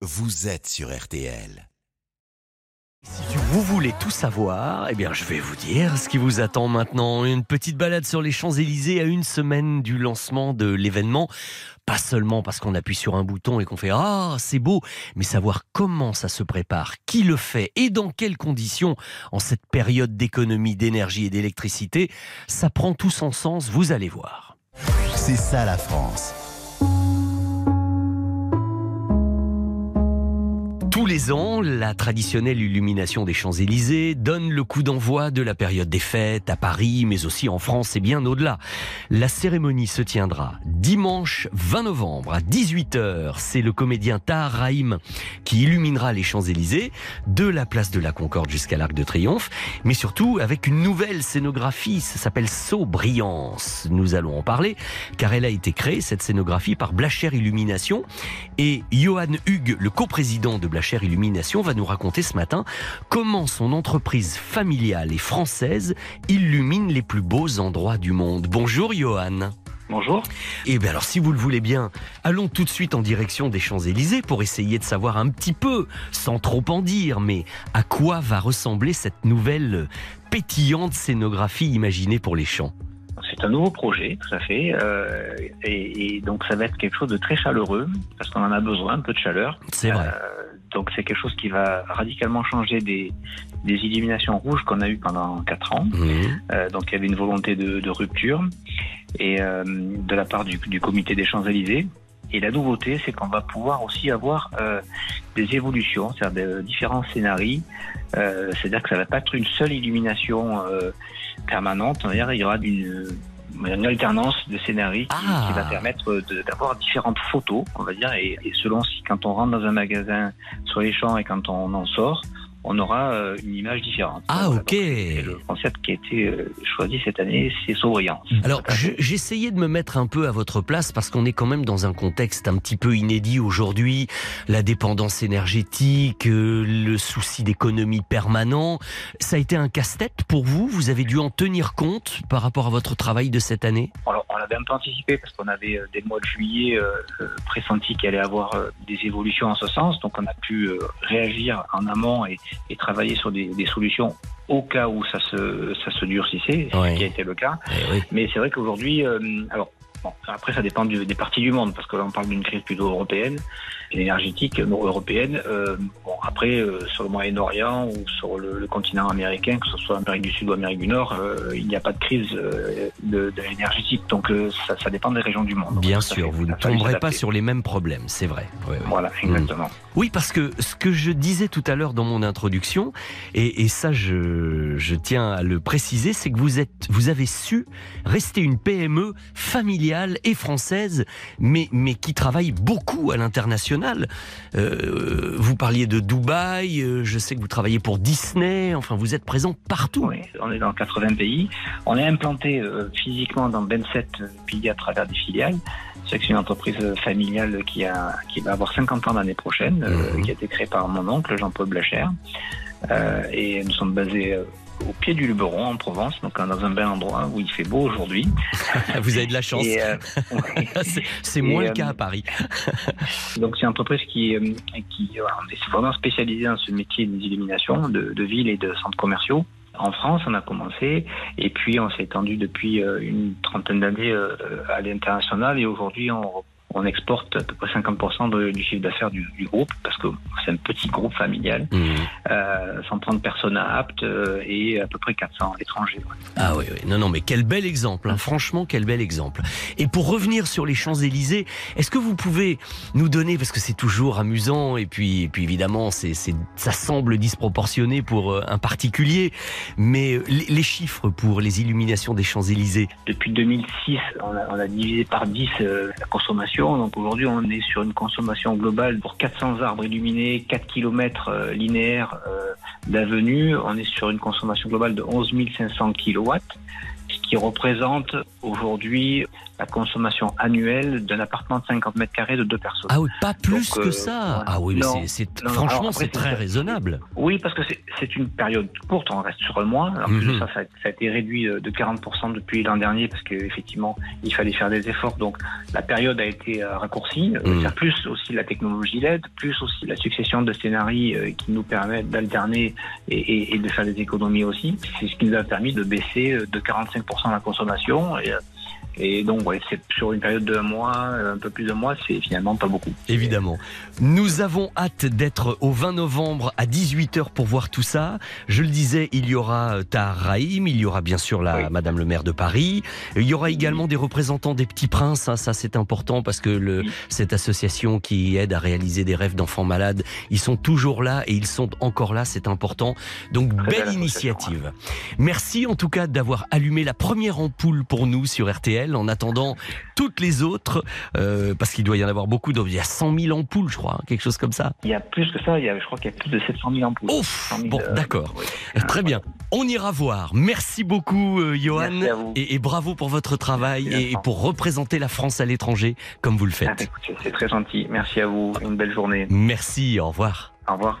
vous êtes sur RTL. Si vous voulez tout savoir, eh bien, je vais vous dire ce qui vous attend maintenant. Une petite balade sur les Champs-Élysées à une semaine du lancement de l'événement. Pas seulement parce qu'on appuie sur un bouton et qu'on fait Ah, c'est beau, mais savoir comment ça se prépare, qui le fait et dans quelles conditions en cette période d'économie d'énergie et d'électricité, ça prend tout son sens, vous allez voir. C'est ça la France. Tous les ans, la traditionnelle illumination des Champs-Élysées donne le coup d'envoi de la période des fêtes à Paris, mais aussi en France et bien au-delà. La cérémonie se tiendra dimanche 20 novembre à 18h. C'est le comédien Tahar Rahim qui illuminera les Champs-Élysées de la place de la Concorde jusqu'à l'Arc de Triomphe, mais surtout avec une nouvelle scénographie. Ça s'appelle Saubriance. Nous allons en parler car elle a été créée, cette scénographie, par Blacher Illumination et Johan Hugues, le coprésident de Blacher Illumination, va nous raconter ce matin comment son entreprise familiale et française illumine les plus beaux endroits du monde. Bonjour Johan. Bonjour. Eh bien alors si vous le voulez bien, allons tout de suite en direction des Champs-Élysées pour essayer de savoir un petit peu, sans trop en dire, mais à quoi va ressembler cette nouvelle pétillante scénographie imaginée pour les champs. C'est un nouveau projet, tout à fait. euh, et, et donc ça va être quelque chose de très chaleureux, parce qu'on en a besoin, un peu de chaleur. C'est vrai. Euh, donc c'est quelque chose qui va radicalement changer des, des illuminations rouges qu'on a eues pendant quatre ans. Mhm. Euh, donc il y avait une volonté de, de rupture et euh, de la part du, du comité des Champs-Élysées. Et la nouveauté, c'est qu'on va pouvoir aussi avoir euh, des évolutions, c'est-à-dire de différents scénarios. C'est-à-dire que ça va pas être une seule illumination permanente. Il y aura une, une alternance de scénarios qui, Ah. qui va permettre de- d'avoir différentes photos, on va dire. Et, et selon si quand on rentre dans un magasin sur les champs et quand on en sort, on aura euh, une image différente. Ah Voilà, ok. c'est le concept qui a été euh, choisi cette année, c'est Saubriance. Alors, Tout à fait. je- j'essayais de me mettre un peu à votre place parce qu'on est quand même dans un contexte un petit peu inédit aujourd'hui. La dépendance énergétique, euh, le souci d'économie permanent. Ça a été un casse-tête pour vous? Vous avez dû en tenir compte par rapport à votre travail de cette année? Alors, on l'avait un peu anticipé parce qu'on avait, dès le mois de juillet, pressenti qu'il allait y avoir des évolutions en ce sens. Donc, on a pu réagir en amont et, et travailler sur des, des solutions au cas où ça se, ça se durcissait, Ouais. ce qui a été le cas. Eh oui. Mais c'est vrai qu'aujourd'hui, euh, alors, bon, après, ça dépend du- des parties du monde parce que là, on parle d'une crise plutôt européenne, énergétique, non européenne. Euh, bon, après, euh, sur le Moyen-Orient ou sur le, le continent américain, que ce soit Amérique du Sud ou Amérique du Nord, euh, il n'y a pas de crise de, de l'énergétique. Donc, ça, ça dépend des régions du monde. Bien Donc, sûr, fait- vous ne tomberez pas sur les mêmes problèmes, c'est vrai. Oui, oui. Voilà, exactement. Oui, parce que ce que je disais tout à l'heure dans mon introduction, et, et ça je, je tiens à le préciser, c'est que vous êtes, vous avez su rester une PME familiale et française, mais, mais qui travaille beaucoup à l'international. Euh, vous parliez de Dubaï, euh, je sais que vous travaillez pour Disney, enfin vous êtes présent partout. Oui, on est dans 80 pays. On est implanté euh, physiquement dans 27 pays à travers des filiales. C'est une entreprise familiale qui, a, qui va avoir 50 ans l'année prochaine, euh, Mhm. qui a été créée par mon oncle Jean-Paul Blacher. Euh, et nous sommes basés au pied du Luberon, en Provence, donc dans un bel endroit où il fait beau aujourd'hui. vous avez de la chance. Euh, oui. C'est- Et, moins le euh, cas à Paris. Donc c'est une entreprise qui, euh, qui est vraiment spécialisée dans ce métier des illuminations de, de villes et de centres commerciaux. En France, on a commencé et puis on s'est étendu depuis une trentaine d'années à l'international et aujourd'hui on, on exporte à peu près 50% de- du chiffre d'affaires du, du groupe parce que c'est un petit groupe familial, Mhm. euh, 130 personnes aptes euh, et à peu près 400 étrangers. ouais. Ah oui, oui, non, non, mais quel bel exemple, hein. franchement, quel bel exemple. Et pour revenir sur les Champs-Élysées, est-ce que vous pouvez nous donner, parce que c'est toujours amusant, et puis, et puis évidemment, c'est, c'est, ça semble disproportionné pour euh, un particulier, mais euh, les, les chiffres pour les illuminations des Champs-Élysées? Depuis 2006, on a, on a divisé par 10 euh, la consommation. Donc aujourd'hui, on est sur une consommation globale pour 400 arbres illuminés, 4 km linéaires euh, d'avenue. On est sur une consommation globale de 11 500 kilowatts, ce qui représente aujourd'hui la consommation annuelle d'un appartement de 50 mètres carrés de deux personnes. Ah oui, pas plus Donc, que euh, ça. ouais. Ah oui, mais c'est- franchement c'est très raisonnable. Oui, parce que c'est- une période courte, on reste sur le mois. Alors que ça, ça, a- été réduit euh, de 40% depuis l'an dernier parce qu'effectivement, il fallait faire des efforts. Donc la période a été euh, raccourcie. A plus aussi la technologie LED, plus aussi la succession de scénarios qui nous permettent d'alterner et, et- et de faire des économies aussi. C'est ce qui nous a permis de baisser de 45% la consommation. Et, et donc, ouais, c'est sur une période de mois, euh, un peu plus de mois, c'est finalement pas beaucoup. Évidemment. Nous avons hâte d'être au 20 novembre à 18h pour voir tout ça. Je le disais, il y aura euh, Tahar Rahim, il y aura bien sûr la Oui. Madame le maire de Paris. Il y aura également des représentants des petits princes. hein, ça, c'est important parce que le, Oui. cette association qui aide à réaliser des rêves d'enfants malades, ils sont toujours là et ils sont encore là. C'est important. Donc, Très belle initiative. Merci en tout cas d'avoir allumé la première ampoule pour nous sur RTL en attendant toutes les autres, euh, parce qu'il doit y en avoir beaucoup. donc Il y a 100 000 ampoules, je crois, hein, quelque chose comme ça. Il y a plus que ça, il y a, je crois qu'il y a plus de 700 000 ampoules. Ouf 100 000, Bon, euh, d'accord. oui. Très bien. On ira voir. Merci beaucoup, euh, Johan. Merci à vous. Et, et bravo pour votre travail et, pour représenter la France à l'étranger comme vous le Ah, bah, faites. écoutez, c'est très gentil. Merci à vous. Une belle journée. Merci, au revoir. Au revoir.